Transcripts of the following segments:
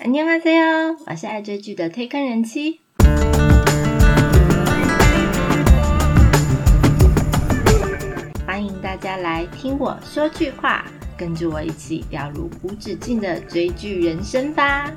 안녕하세요，我是爱追剧的推坑人妻。欢迎大家来听我说句话，跟着我一起掉入无止境的追剧人生吧。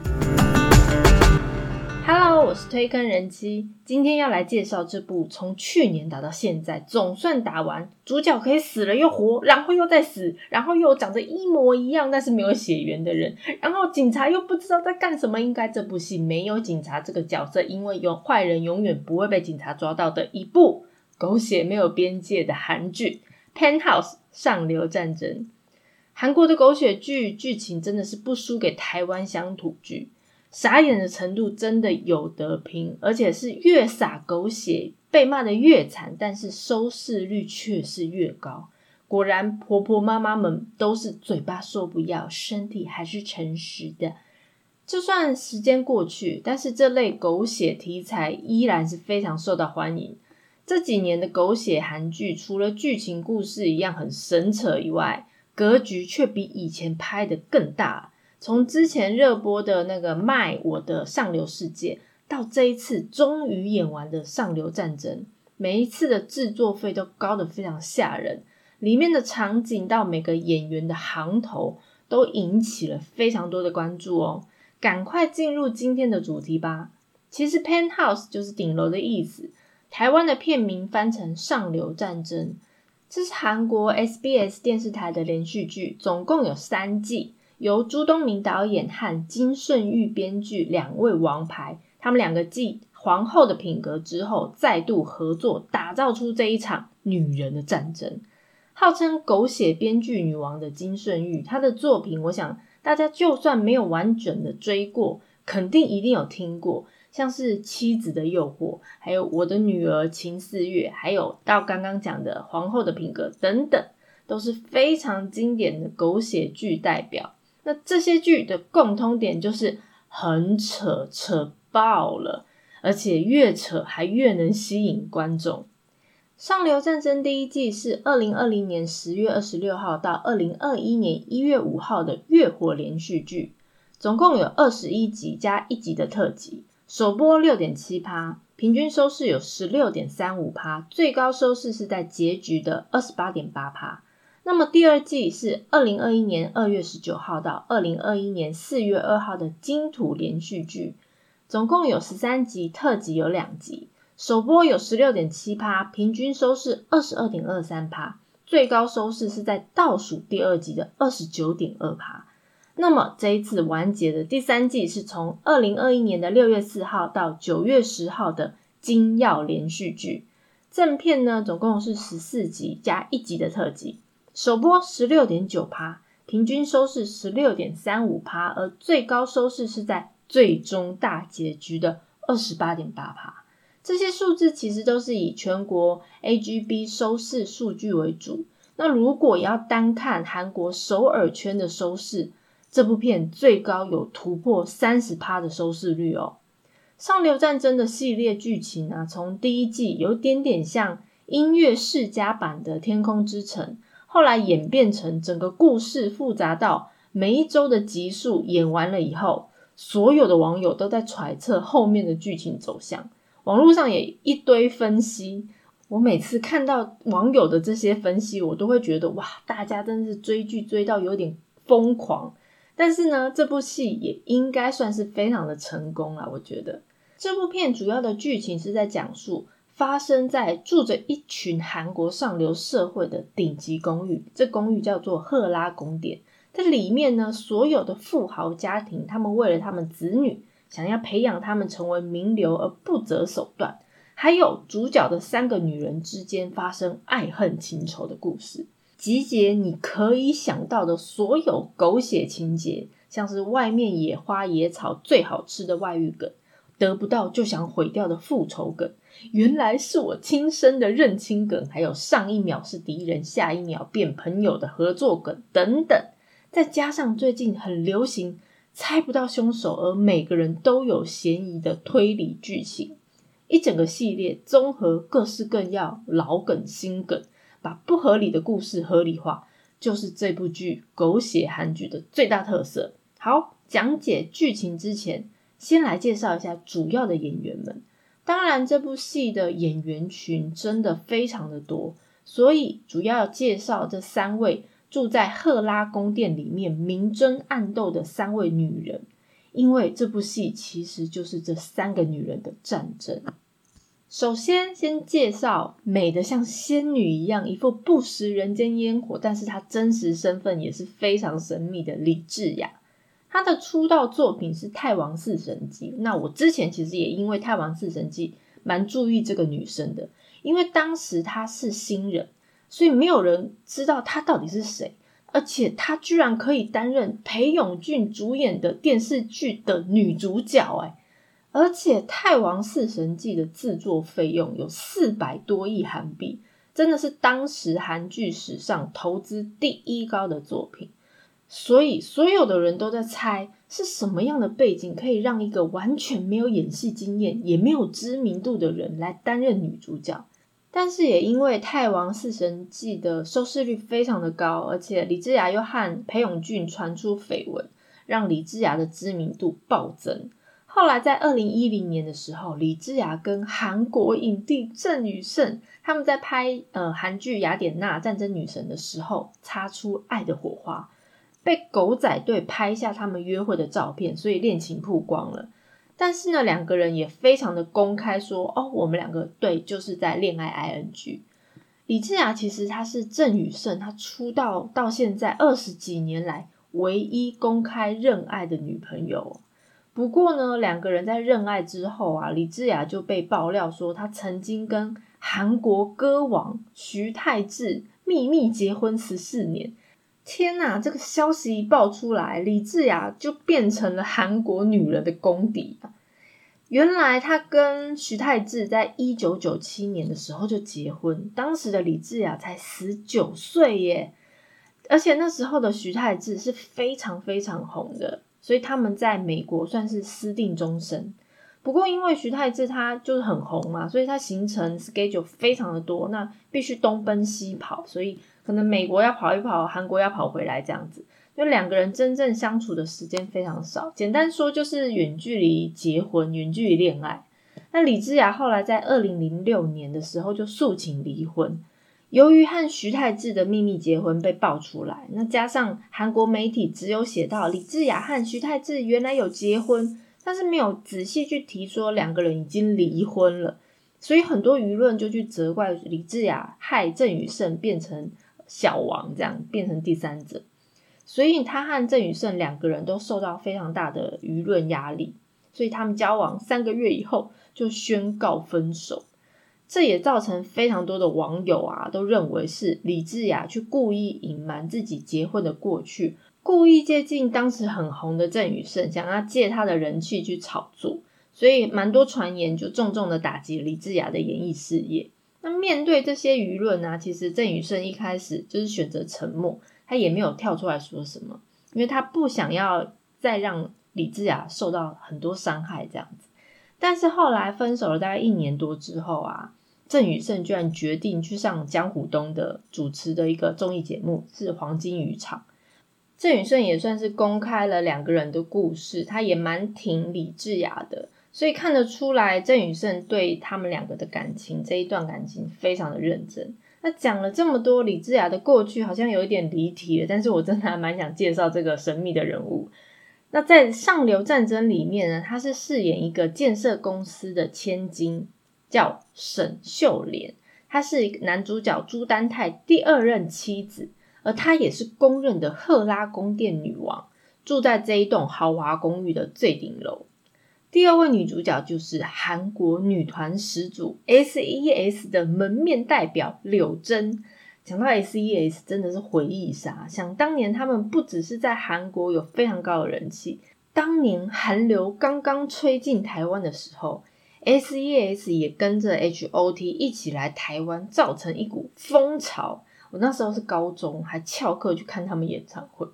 Hello，我是推坑人妻，今天要来介绍这部从去年打到现在，总算打完，主角可以死了又活，然后又再死，然后又长得一模一样，但是没有血缘的人，然后警察又不知道在干什么。应该这部戏没有警察这个角色，因为有坏人永远不会被警察抓到的一部狗血没有边界的韩剧《Penthouse 上流战争》。韩国的狗血剧剧情真的是不输给台湾乡土剧。傻眼的程度真的有得拼，而且是越撒狗血被骂的越惨，但是收视率却是越高。果然，婆婆妈妈们都是嘴巴说不要，身体还是诚实的。就算时间过去，但是这类狗血题材依然是非常受到欢迎。这几年的狗血韩剧，除了剧情故事一样很神扯以外，格局却比以前拍的更大。从之前热播的那个《卖我的上流世界》，到这一次终于演完的《上流战争》，每一次的制作费都高得非常吓人，里面的场景到每个演员的行头都引起了非常多的关注哦。赶快进入今天的主题吧。其实 “penthouse” 就是顶楼的意思，台湾的片名翻成《上流战争》，这是韩国 SBS 电视台的连续剧，总共有三季。由朱东明导演和金顺玉编剧两位王牌，他们两个继皇后的品格之后，再度合作，打造出这一场女人的战争。号称狗血编剧女王的金顺玉，她的作品，我想大家就算没有完整的追过，肯定一定有听过，像是《妻子的诱惑》，还有《我的女儿秦四月》，还有到刚刚讲的《皇后的品格》等等，都是非常经典的狗血剧代表。那这些剧的共通点就是很扯，扯爆了，而且越扯还越能吸引观众。《上流战争》第一季是二零二零年十月二十六号到二零二一年一月五号的月火连续剧，总共有二十一集加一集的特辑，首播六点七趴，平均收视有十六点三五趴，最高收视是在结局的二十八点八趴。那么第二季是二零二一年二月十九号到二零二一年四月二号的金土连续剧，总共有十三集，特辑有两集，首播有十六点七趴，平均收视二十二点二三趴，最高收视是在倒数第二集的二十九点二趴。那么这一次完结的第三季是从二零二一年的六月四号到九月十号的金曜连续剧，正片呢总共是十四集加一集的特辑。首播十六点九趴，平均收视十六点三五趴，而最高收视是在最终大结局的二十八点八趴。这些数字其实都是以全国 AGB 收视数据为主。那如果要单看韩国首尔圈的收视，这部片最高有突破三十趴的收视率哦。上流战争的系列剧情啊，从第一季有点点像音乐世家版的《天空之城》。后来演变成整个故事复杂到每一周的集数演完了以后，所有的网友都在揣测后面的剧情走向。网络上也一堆分析，我每次看到网友的这些分析，我都会觉得哇，大家真的是追剧追到有点疯狂。但是呢，这部戏也应该算是非常的成功了。我觉得这部片主要的剧情是在讲述。发生在住着一群韩国上流社会的顶级公寓，这公寓叫做赫拉宫殿。这里面呢，所有的富豪家庭，他们为了他们子女，想要培养他们成为名流而不择手段。还有主角的三个女人之间发生爱恨情仇的故事，集结你可以想到的所有狗血情节，像是外面野花野草最好吃的外遇梗。得不到就想毁掉的复仇梗，原来是我亲生的认亲梗，还有上一秒是敌人，下一秒变朋友的合作梗等等，再加上最近很流行猜不到凶手，而每个人都有嫌疑的推理剧情，一整个系列综合各式各样老梗新梗，把不合理的故事合理化，就是这部剧狗血韩剧的最大特色。好。讲解剧情之前，先来介绍一下主要的演员们。当然，这部戏的演员群真的非常的多，所以主要介绍这三位住在赫拉宫殿里面明争暗斗的三位女人。因为这部戏其实就是这三个女人的战争。首先，先介绍美的像仙女一样，一副不食人间烟火，但是她真实身份也是非常神秘的李智雅。她的出道作品是《太王四神记》。那我之前其实也因为《太王四神记》蛮注意这个女生的，因为当时她是新人，所以没有人知道她到底是谁。而且她居然可以担任裴勇俊主演的电视剧的女主角，哎，而且《太王四神记》的制作费用有四百多亿韩币，真的是当时韩剧史上投资第一高的作品。所以所有的人都在猜是什么样的背景可以让一个完全没有演戏经验也没有知名度的人来担任女主角。但是也因为《太王四神记》的收视率非常的高，而且李智雅又和裴勇俊传出绯闻，让李智雅的知名度暴增。后来在二零一零年的时候，李智雅跟韩国影帝郑宇盛他们在拍呃韩剧《雅典娜战争女神》的时候，擦出爱的火花，被狗仔队拍下他们约会的照片，所以恋情曝光了。但是呢，两个人也非常的公开说，哦，我们两个对就是在恋爱 ing。李智雅其实她是郑宇盛，她出道到现在二十几年来唯一公开认爱的女朋友。不过呢，两个人在认爱之后啊，李智雅就被爆料说，她曾经跟韩国歌王徐太志秘密结婚十四年。天呐！这个消息一爆出来，李智雅就变成了韩国女人的公敌！原来她跟徐太志在一九九七年的时候就结婚，当时的李智雅才十九岁耶，而且那时候的徐太志是非常非常红的，所以他们在美国算是私定终身。不过因为徐太志他就是很红嘛，所以他行程 schedule 非常的多，那必须东奔西跑，所以。可能美国要跑一跑，韩国要跑回来这样子，就两个人真正相处的时间非常少。简单说就是远距离结婚，远距离恋爱。那李智雅后来在二零零六年的时候就诉请离婚，由于和徐太志的秘密结婚被爆出来，那加上韩国媒体只有写到李智雅和徐太志原来有结婚，但是没有仔细去提说两个人已经离婚了，所以很多舆论就去责怪李智雅害郑宇盛变成。小王这样变成第三者，所以他和郑宇胜两个人都受到非常大的舆论压力，所以他们交往三个月以后就宣告分手。这也造成非常多的网友啊都认为是李智雅去故意隐瞒自己结婚的过去，故意接近当时很红的郑宇胜，想要借他的人气去炒作，所以蛮多传言就重重的打击李智雅的演艺事业。那面对这些舆论呢？其实郑宇盛一开始就是选择沉默，他也没有跳出来说什么，因为他不想要再让李智雅受到很多伤害这样子。但是后来分手了大概一年多之后啊，郑宇盛居然决定去上江湖东的主持的一个综艺节目，是《黄金渔场》。郑宇盛也算是公开了两个人的故事，他也蛮挺李智雅的。所以看得出来，郑宇盛对他们两个的感情这一段感情非常的认真。那讲了这么多李智雅的过去，好像有一点离题了。但是我真的还蛮想介绍这个神秘的人物。那在《上流战争》里面呢，他是饰演一个建设公司的千金，叫沈秀莲。她是男主角朱丹泰第二任妻子，而她也是公认的赫拉宫殿女王，住在这一栋豪华公寓的最顶楼。第二位女主角就是韩国女团始祖 S.E.S 的门面代表柳真。讲到 S.E.S，真的是回忆杀。想当年，他们不只是在韩国有非常高的人气，当年韩流刚刚吹进台湾的时候，S.E.S 也跟着 H.O.T 一起来台湾，造成一股风潮。我那时候是高中，还翘课去看他们演唱会。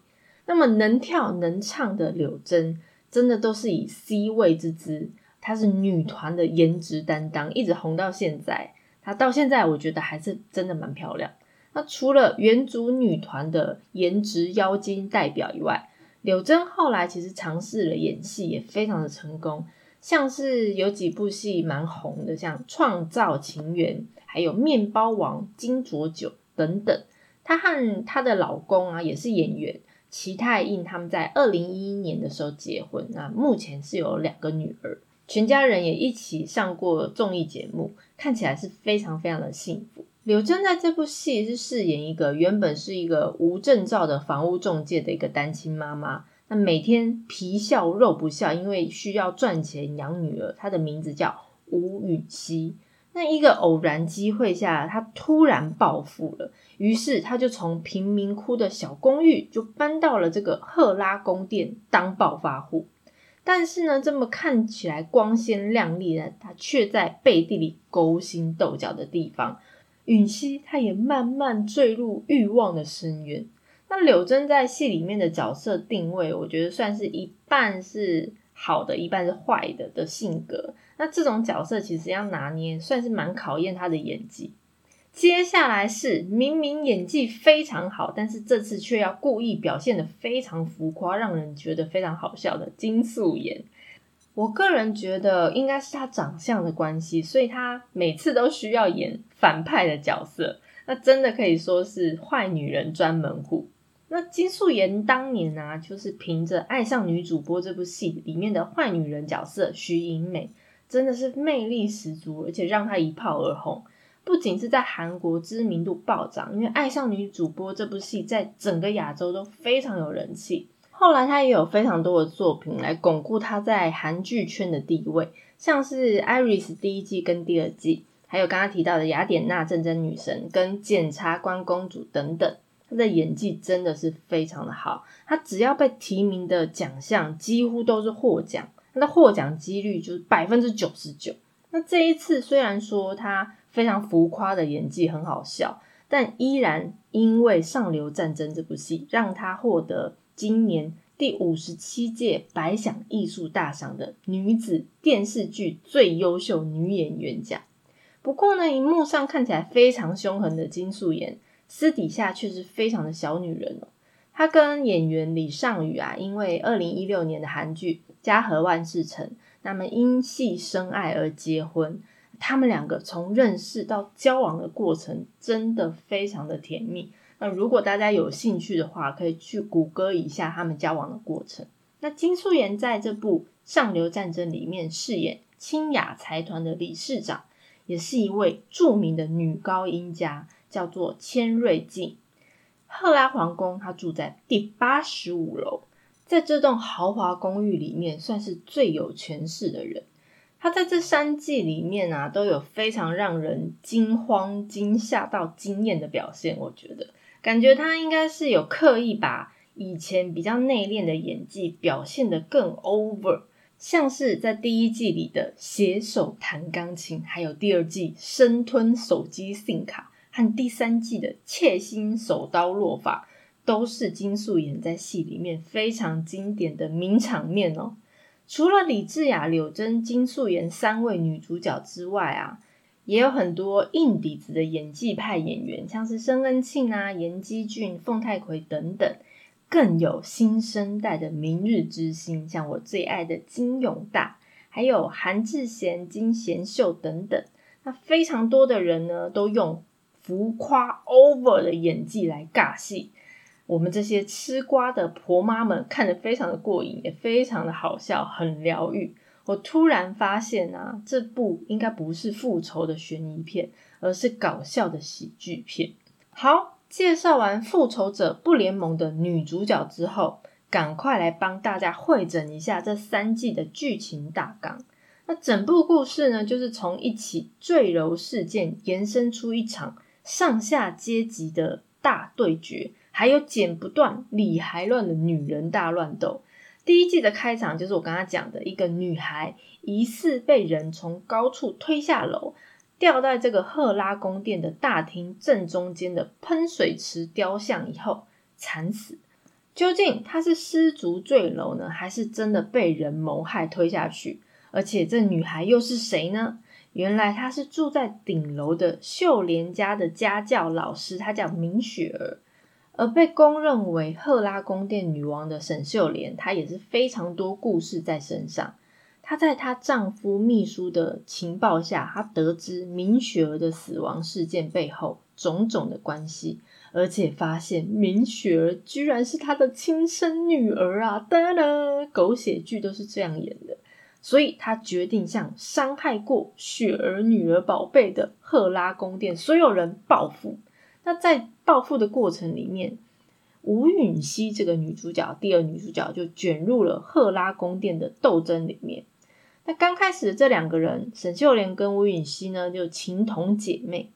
那么能跳能唱的柳真。真的都是以 C 位之姿，她是女团的颜值担当，一直红到现在。她到现在我觉得还是真的蛮漂亮。那除了原主女团的颜值妖精代表以外，柳真后来其实尝试了演戏，也非常的成功，像是有几部戏蛮红的，像《创造情缘》，还有《面包王》《金卓酒》等等。她和她的老公啊，也是演员齐泰印，他们在二零一一年的时候结婚，那目前是有两个女儿，全家人也一起上过综艺节目，看起来是非常非常的幸福。柳真在这部戏是饰演一个原本是一个无证照的房屋中介的一个单亲妈妈，那每天皮笑肉不笑，因为需要赚钱养女儿。她的名字叫吴允熙。那一个偶然机会下，他突然暴富了，于是他就从贫民窟的小公寓就搬到了这个赫拉宫殿当暴发户。但是呢，这么看起来光鲜亮丽的他，却在背地里勾心斗角的地方。允熙，他也慢慢坠入欲望的深渊。那柳珍在戏里面的角色定位，我觉得算是一半是好的，一半是坏的的性格。那这种角色其实要拿捏，算是蛮考验她的演技。接下来是明明演技非常好，但是这次却要故意表现的非常浮夸，让人觉得非常好笑的金素妍。我个人觉得应该是他长相的关系，所以他每次都需要演反派的角色，那真的可以说是坏女人专门户。那金素妍当年啊，就是凭着《爱上女主播》这部戏里面的坏女人角色徐颖美，真的是魅力十足，而且让她一炮而红。不仅是在韩国知名度暴涨，因为《爱上女主播》这部戏在整个亚洲都非常有人气。后来他也有非常多的作品来巩固他在韩剧圈的地位，像是《Iris》第一季跟第二季，还有刚刚提到的《雅典娜战争女神》跟《检察官公主》等等，他的演技真的是非常的好。他只要被提名的奖项，几乎都是获奖，他的获奖几率就是百分之九十九。那这一次虽然说他非常浮夸的演技很好笑，但依然因为《上流战争》这部戏，让他获得。今年第五十七届百想艺术大赏的女子电视剧最优秀女演员奖。不过呢，荧幕上看起来非常凶狠的金素妍，私底下却是非常的小女人哦。他跟演员李尚宇啊，因为二零一六年的韩剧《家和万事成》，那么因戏生爱而结婚。他们两个从认识到交往的过程，真的非常的甜蜜。那如果大家有兴趣的话，可以去谷歌一下他们交往的过程。那金素妍在这部《上流战争》里面饰演清雅财团的理事长，也是一位著名的女高音家，叫做千瑞静。赫拉皇宫，她住在第八十五楼，在这栋豪华公寓里面，算是最有权势的人。他在这三季里面啊，都有非常让人惊慌、惊吓到惊艳的表现，我觉得。感觉他应该是有刻意把以前比较内敛的演技表现得更 over，像是在第一季里的携手弹钢琴，还有第二季生吞手机 SIM 卡，和第三季的窃心手刀落法，都是金素妍在戏里面非常经典的名场面哦。除了李智雅、柳真、金素妍三位女主角之外啊。也有很多硬底子的演技派演员，像是申恩庆啊、严基俊、凤太奎等等，更有新生代的明日之星，像我最爱的金永大，还有韩智贤、金贤秀等等。那非常多的人呢，都用浮夸 over 的演技来尬戏，我们这些吃瓜的婆妈们看得非常的过瘾，也非常的好笑，很疗愈。我突然发现啊，这部应该不是复仇的悬疑片，而是搞笑的喜剧片。好，介绍完复仇者不联盟的女主角之后，赶快来帮大家汇整一下这三季的剧情大纲。那整部故事呢，就是从一起坠楼事件延伸出一场上下阶级的大对决，还有剪不断、理还乱的女人大乱斗。第一季的开场就是我刚刚讲的一个女孩疑似被人从高处推下楼，掉在这个赫拉宫殿的大厅正中间的喷水池雕像以后惨死。究竟她是失足坠楼呢，还是真的被人谋害推下去？而且这女孩又是谁呢？原来她是住在顶楼的秀莲家的家教老师，她叫明雪儿。而被公认为赫拉宫殿女王的沈秀莲，她也是非常多故事在身上。她在她丈夫秘书的情报下，她得知明雪儿的死亡事件背后种种的关系，而且发现明雪儿居然是她的亲生女儿啊！哒哒，狗血剧都是这样演的。所以他决定向伤害过雪儿女儿宝贝的赫拉宫殿所有人报复。那在报复的过程里面，吴允熙这个女主角，第二女主角就卷入了赫拉宫殿的斗争里面。那刚开始这两个人，沈秀莲跟吴允熙呢，就情同姐妹。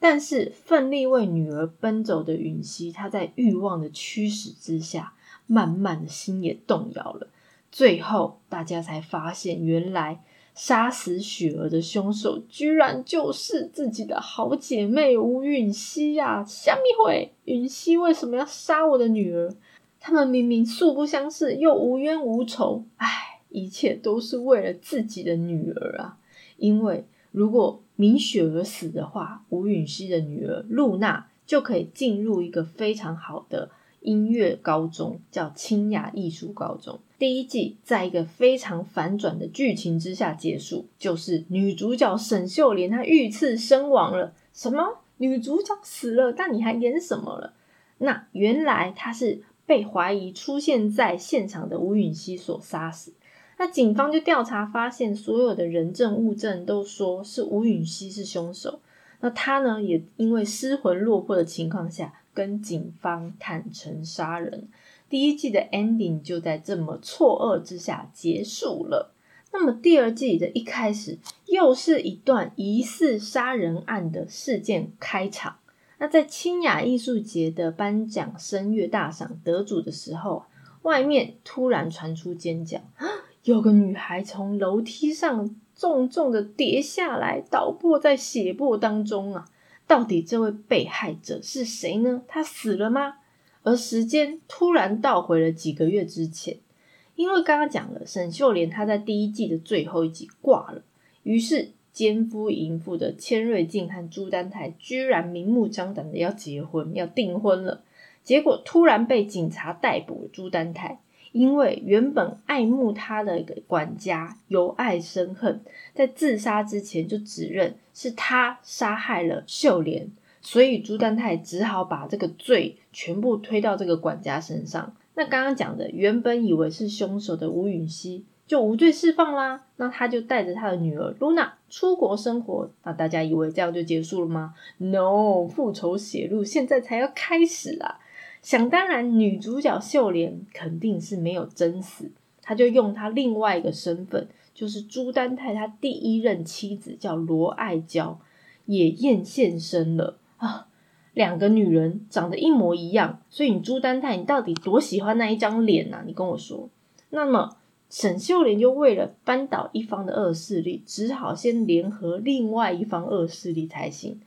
但是奋力为女儿奔走的允熙，她在欲望的驱使之下，慢慢的心也动摇了。最后，大家才发现，原来。杀死雪儿的凶手，居然就是自己的好姐妹吴允熙呀！虾米会？允熙为什么要杀我的女儿？他们明明素不相识，又无冤无仇，唉，一切都是为了自己的女儿啊！因为如果明雪儿死的话，吴允熙的女儿露娜就可以进入一个非常好的。音乐高中叫清雅艺术高中。第一季在一个非常反转的剧情之下结束，就是女主角沈秀莲她遇刺身亡了。什么？女主角死了？但你还演什么了？那原来她是被怀疑出现在现场的吴允熙所杀死。那警方就调查发现，所有的人证物证都说是吴允熙是凶手。那他呢，也因为失魂落魄的情况下。跟警方坦诚杀人，第一季的 ending 就在这么错愕之下结束了。那么第二季的一开始，又是一段疑似杀人案的事件开场。那在清雅艺术节的颁奖声乐大赏得主的时候，外面突然传出尖叫，有个女孩从楼梯上重重的跌下来，倒卧在血泊当中啊！到底这位被害者是谁呢？他死了吗？而时间突然倒回了几个月之前，因为刚刚讲了沈秀莲她在第一季的最后一集挂了，于是奸夫淫妇的千瑞静和朱丹泰居然明目张胆的要结婚，要订婚了，结果突然被警察逮捕了朱丹泰。因为原本爱慕他的一个管家由爱生恨，在自杀之前就指认是他杀害了秀莲，所以朱丹泰只好把这个罪全部推到这个管家身上。那刚刚讲的，原本以为是凶手的吴允熙就无罪释放啦，那他就带着他的女儿露娜出国生活。那大家以为这样就结束了吗？No，复仇血路现在才要开始啊！想当然，女主角秀莲肯定是没有真死，他就用他另外一个身份，就是朱丹泰他第一任妻子叫罗爱娇，也验现身了啊。两个女人长得一模一样，所以你朱丹泰，你到底多喜欢那一张脸呐？你跟我说。那么沈秀莲就为了扳倒一方的恶势力，只好先联合另外一方恶势力才行。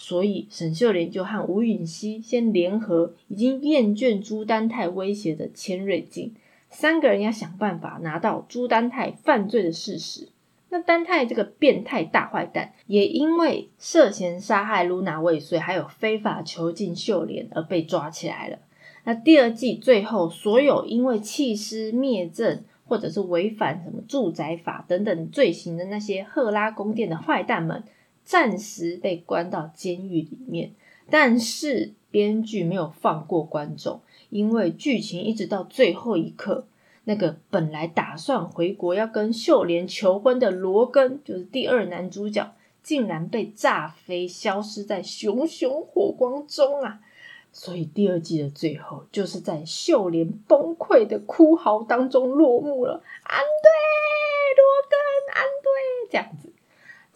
所以沈秀莲就和吴允熙先联合，已经厌倦朱丹泰威胁的千瑞静，三个人要想办法拿到朱丹泰犯罪的事实。那丹泰这个变态大坏蛋，也因为涉嫌杀害露娜未遂，还有非法囚禁秀莲而被抓起来了。那第二季最后，所有因为弃尸灭证或者是违反什么住宅法等等罪行的那些赫拉宫殿的坏蛋们。暂时被关到监狱里面，但是编剧没有放过观众，因为剧情一直到最后一刻，那个本来打算回国要跟秀莲求婚的罗根，就是第二男主角，竟然被炸飞，消失在熊熊火光中啊！所以第二季的最后，就是在秀莲崩溃的哭嚎当中落幕了。安对，罗根，安对，这样子。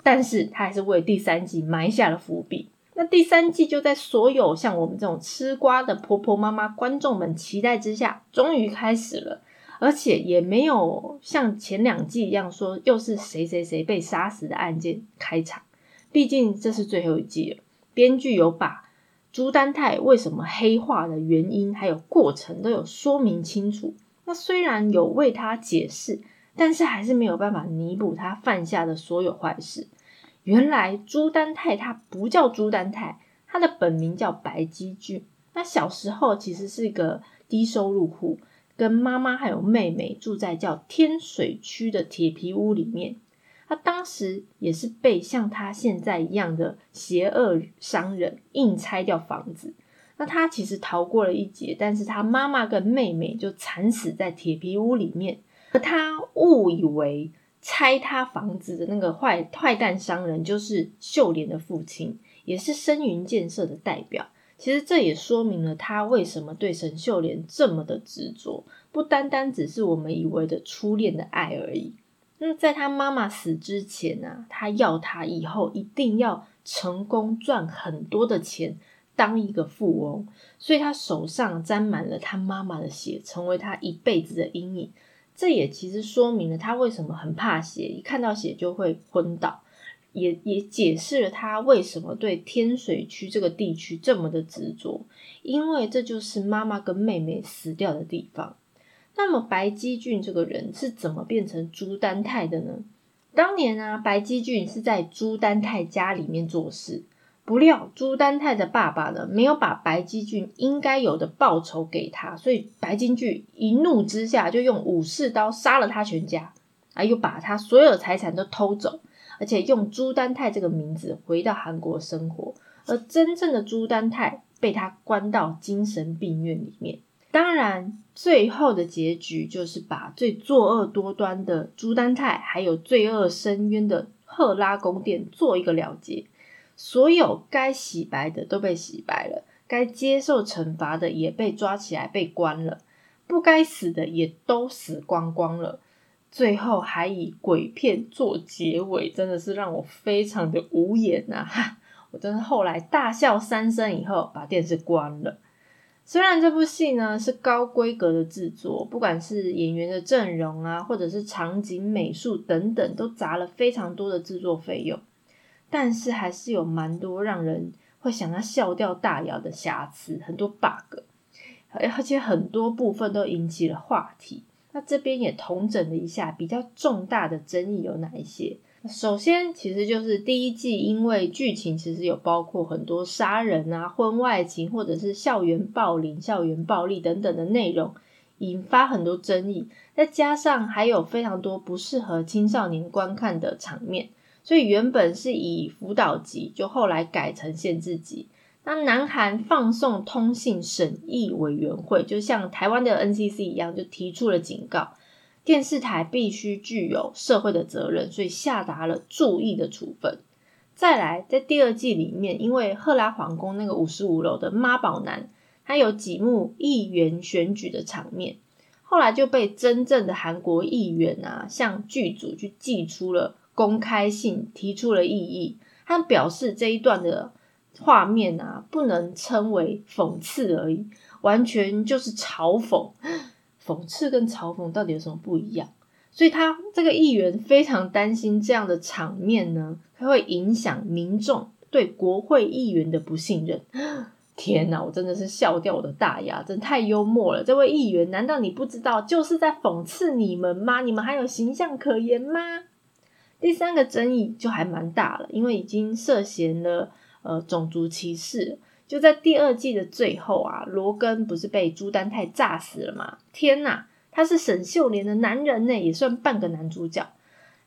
但是他还是为第三季埋下了伏笔。那第三季就在所有像我们这种吃瓜的婆婆妈妈观众们期待之下，终于开始了。而且也没有像前两季一样说又是谁谁谁被杀死的案件开场。毕竟这是最后一季了，编剧有把朱丹泰为什么黑化的原因还有过程都有说明清楚。那虽然有为他解释。但是还是没有办法弥补他犯下的所有坏事。原来朱丹泰他不叫朱丹泰，他的本名叫白基俊。那小时候其实是一个低收入户，跟妈妈还有妹妹住在叫天水区的铁皮屋里面。他当时也是被像他现在一样的邪恶商人硬拆掉房子。那他其实逃过了一劫，但是他妈妈跟妹妹就惨死在铁皮屋里面。而他误以为拆他房子的那个坏坏蛋商人就是秀莲的父亲，也是深云建设的代表。其实这也说明了他为什么对沈秀莲这么的执着，不单单只是我们以为的初恋的爱而已。那在他妈妈死之前呢，他要他以后一定要成功赚很多的钱。当一个富翁，所以他手上沾满了他妈妈的血，成为他一辈子的阴影。这也其实说明了他为什么很怕血，一看到血就会昏倒，也也解释了他为什么对天水区这个地区这么的执着，因为这就是妈妈跟妹妹死掉的地方。那么白基俊这个人是怎么变成朱丹泰的呢？当年啊，白基俊是在朱丹泰家里面做事。不料朱丹泰的爸爸呢，没有把白基俊应该有的报酬给他，所以白金俊一怒之下就用武士刀杀了他全家，啊，又把他所有财产都偷走，而且用朱丹泰这个名字回到韩国生活。而真正的朱丹泰被他关到精神病院里面。当然，最后的结局就是把最作恶多端的朱丹泰，还有罪恶深渊的赫拉宫殿做一个了结。所有该洗白的都被洗白了，该接受惩罚的也被抓起来被关了，不该死的也都死光光了。最后还以鬼片做结尾，真的是让我非常的无言呐！哈，我真的后来大笑三声以后，把电视关了。虽然这部戏呢是高规格的制作，不管是演员的阵容啊，或者是场景、美术等等，都砸了非常多的制作费用。但是还是有蛮多让人会想要笑掉大牙的瑕疵，很多 bug，而且很多部分都引起了话题。那这边也同整了一下比较重大的争议有哪一些。首先，其实就是第一季，因为剧情其实有包括很多杀人啊、婚外情或者是校园暴力、校园暴力等等的内容，引发很多争议。再加上还有非常多不适合青少年观看的场面。所以原本是以辅导级，就后来改成限制级。那南韩放送通信审议委员会，就像台湾的 NCC 一样，就提出了警告，电视台必须具有社会的责任，所以下达了注意的处分。再来，在第二季里面，因为赫拉皇宫那个五十五楼的妈宝男，他有几幕议员选举的场面，后来就被真正的韩国议员啊，向剧组去寄出了。公开信提出了异议，他表示这一段的画面啊，不能称为讽刺而已，完全就是嘲讽。讽刺跟嘲讽到底有什么不一样？所以他这个议员非常担心这样的场面呢，它会影响民众对国会议员的不信任。天哪，我真的是笑掉我的大牙，真太幽默了！这位议员，难道你不知道就是在讽刺你们吗？你们还有形象可言吗？第三个争议就还蛮大了，因为已经涉嫌了呃种族歧视。就在第二季的最后啊，罗根不是被朱丹泰炸死了吗？天呐，他是沈秀莲的男人呢，也算半个男主角。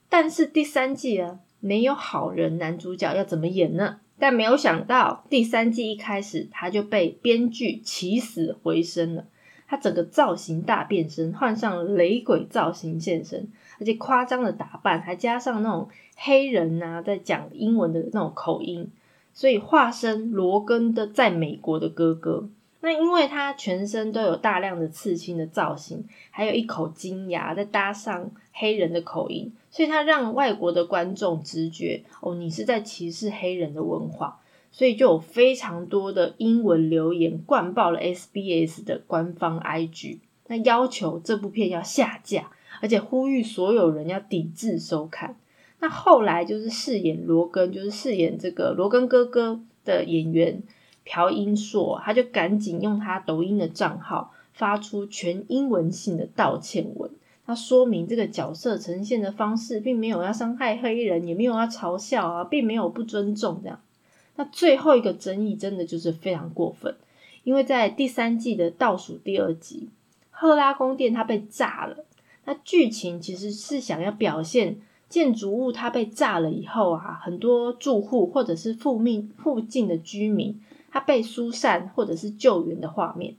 但是第三季啊，没有好人男主角要怎么演呢？但没有想到第三季一开始他就被编剧起死回生了。他整个造型大变身，换上了雷鬼造型现身，而且夸张的打扮，还加上那种黑人呐在讲英文的那种口音，所以化身罗根的在美国的哥哥。那因为他全身都有大量的刺青的造型，还有一口金牙，再搭上黑人的口音，所以他让外国的观众直觉哦，你是在歧视黑人的文化。所以就有非常多的英文留言灌爆了 SBS 的官方 IG，那要求这部片要下架，而且呼吁所有人要抵制收看。那后来就是饰演罗根，就是饰演这个罗根哥哥的演员朴英硕，他就赶紧用他抖音的账号发出全英文性的道歉文，他说明这个角色呈现的方式并没有要伤害黑人，也没有要嘲笑啊，并没有不尊重这样。那最后一个争议真的就是非常过分，因为在第三季的倒数第二集，赫拉宫殿它被炸了。那剧情其实是想要表现建筑物它被炸了以后啊，很多住户或者是附命附近的居民，他被疏散或者是救援的画面。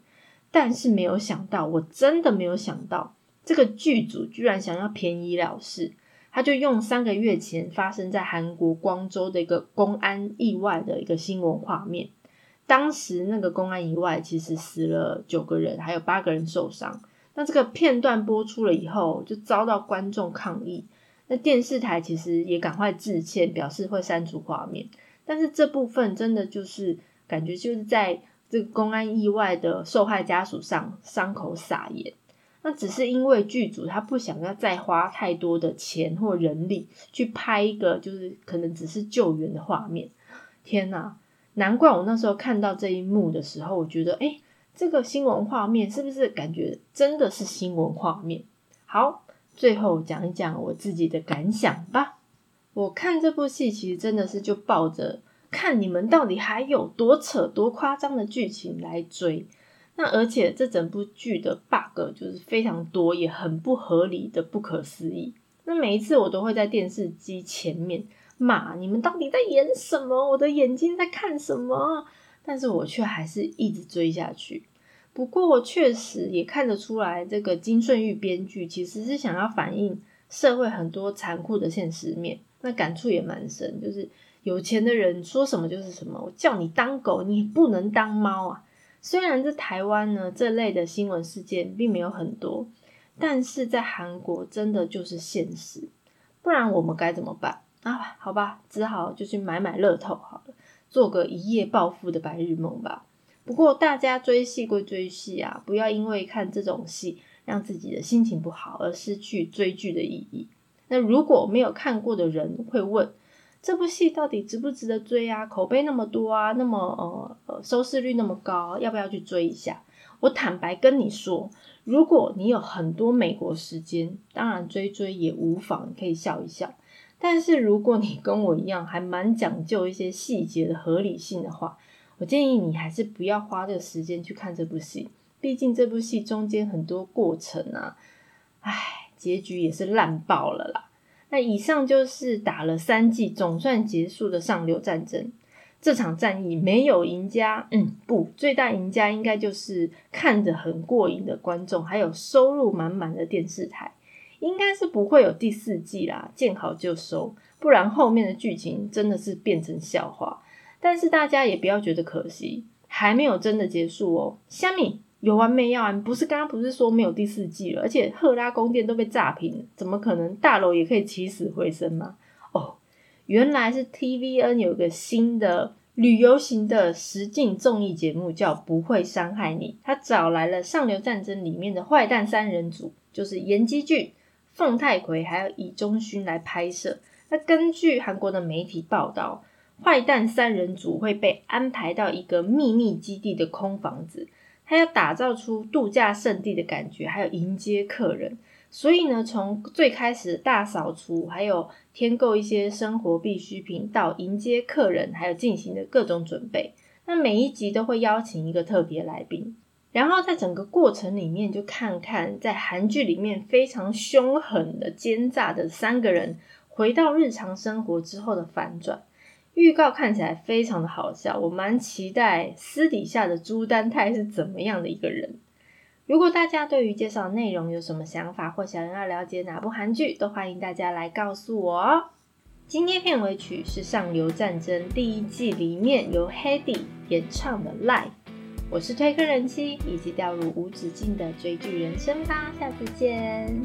但是没有想到，我真的没有想到，这个剧组居然想要便宜了事，他就用三个月前发生在韩国光州的一个公安意外的一个新闻画面。当时那个公安意外其实死了九个人，还有八个人受伤。那这个片段播出了以后，就遭到观众抗议。那电视台其实也赶快致歉，表示会删除画面。但是这部分真的就是感觉就是在。这个公安意外的受害家属上伤口撒盐，那只是因为剧组他不想要再花太多的钱或人力去拍一个就是可能只是救援的画面。天哪，难怪我那时候看到这一幕的时候，我觉得哎，这个新闻画面是不是感觉真的是新闻画面？好，最后讲一讲我自己的感想吧。我看这部戏其实真的是就抱着。看你们到底还有多扯、多夸张的剧情来追，那而且这整部剧的 bug 就是非常多，也很不合理的、不可思议。那每一次我都会在电视机前面骂你们到底在演什么，我的眼睛在看什么？但是我却还是一直追下去。不过确实也看得出来，这个金顺玉编剧其实是想要反映社会很多残酷的现实面，那感触也蛮深，就是。有钱的人说什么就是什么，我叫你当狗，你不能当猫啊！虽然在台湾呢，这类的新闻事件并没有很多，但是在韩国真的就是现实。不然我们该怎么办啊？好吧，只好就去买买乐透好了，做个一夜暴富的白日梦吧。不过大家追戏归追戏啊，不要因为看这种戏让自己的心情不好而失去追剧的意义。那如果没有看过的人会问。这部戏到底值不值得追啊？口碑那么多啊，那么呃呃收视率那么高，要不要去追一下？我坦白跟你说，如果你有很多美国时间，当然追追也无妨，可以笑一笑。但是如果你跟我一样，还蛮讲究一些细节的合理性的话，我建议你还是不要花这个时间去看这部戏。毕竟这部戏中间很多过程啊，唉，结局也是烂爆了啦。那以上就是打了三季总算结束的上流战争。这场战役没有赢家，嗯，不，最大赢家应该就是看着很过瘾的观众，还有收入满满的电视台。应该是不会有第四季啦，见好就收，不然后面的剧情真的是变成笑话。但是大家也不要觉得可惜，还没有真的结束哦，虾米。有完没完？不是刚刚不是说没有第四季了？而且赫拉宫殿都被炸平，怎么可能大楼也可以起死回生吗？哦，原来是 TVN 有个新的旅游型的实境综艺节目，叫《不会伤害你》。他找来了《上流战争》里面的坏蛋三人组，就是严基俊、凤太奎还有李忠勋来拍摄。那根据韩国的媒体报道，坏蛋三人组会被安排到一个秘密基地的空房子。他要打造出度假胜地的感觉，还有迎接客人，所以呢，从最开始大扫除，还有添购一些生活必需品，到迎接客人，还有进行的各种准备，那每一集都会邀请一个特别来宾，然后在整个过程里面，就看看在韩剧里面非常凶狠的奸诈的三个人，回到日常生活之后的反转。预告看起来非常的好笑，我蛮期待私底下的朱丹泰是怎么样的一个人。如果大家对于介绍内容有什么想法，或想要了解哪部韩剧，都欢迎大家来告诉我哦。今天片尾曲是《上流战争》第一季里面由 Hedy 演唱的《Life》，我是推坑人妻，以及掉入无止境的追剧人生吧，下次见。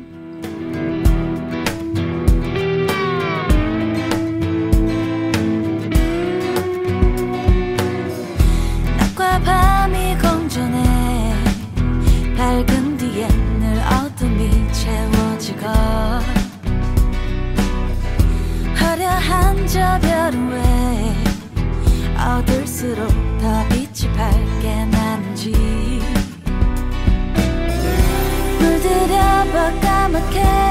서둘수록 더 빛이 밝게 나는지. 물들여봐 까맣게